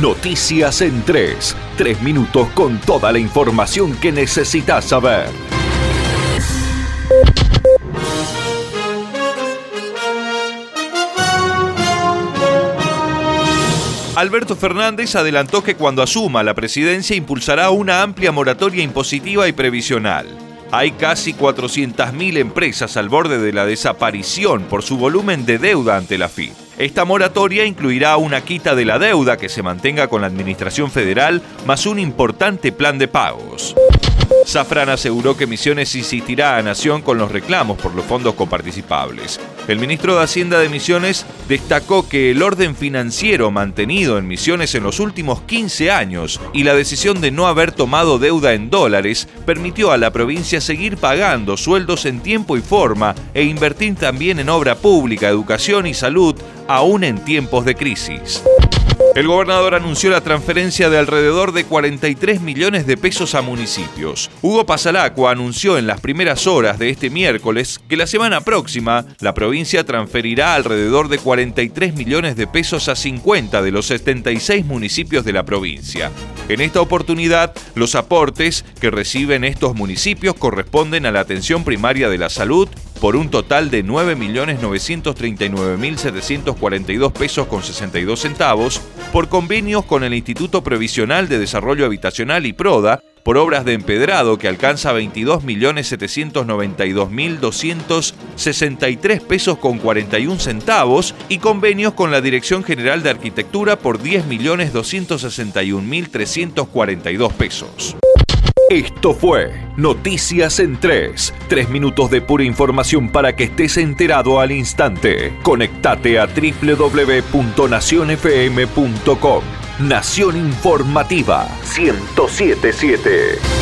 Noticias en 3. Tres minutos con toda la información que necesitas saber. Alberto Fernández adelantó que cuando asuma la presidencia impulsará una amplia moratoria impositiva y previsional. Hay casi 400.000 empresas al borde de la desaparición por su volumen de deuda ante la FIP. Esta moratoria incluirá una quita de la deuda que se mantenga con la Administración Federal, más un importante plan de pagos. Safran aseguró que Misiones insistirá a Nación con los reclamos por los fondos coparticipables. El ministro de Hacienda de Misiones destacó que el orden financiero mantenido en Misiones en los últimos 15 años y la decisión de no haber tomado deuda en dólares permitió a la provincia seguir pagando sueldos en tiempo y forma e invertir también en obra pública, educación y salud, aún en tiempos de crisis. El gobernador anunció la transferencia de alrededor de 43 millones de pesos a municipios. Hugo Pasalacua anunció en las primeras horas de este miércoles que la semana próxima la provincia transferirá alrededor de 43 millones de pesos a 50 de los 76 municipios de la provincia. En esta oportunidad, los aportes que reciben estos municipios corresponden a la atención primaria de la salud, por un total de 9.939.742 pesos con 62 centavos, por convenios con el Instituto Provisional de Desarrollo Habitacional y PRODA, por obras de empedrado que alcanza 22.792.263 pesos con 41 centavos y convenios con la Dirección General de Arquitectura por 10.261.342 pesos. Esto fue Noticias en 3. Tres minutos de pura información para que estés enterado al instante. Conectate a www.nacionfm.com. Nación Informativa 1077.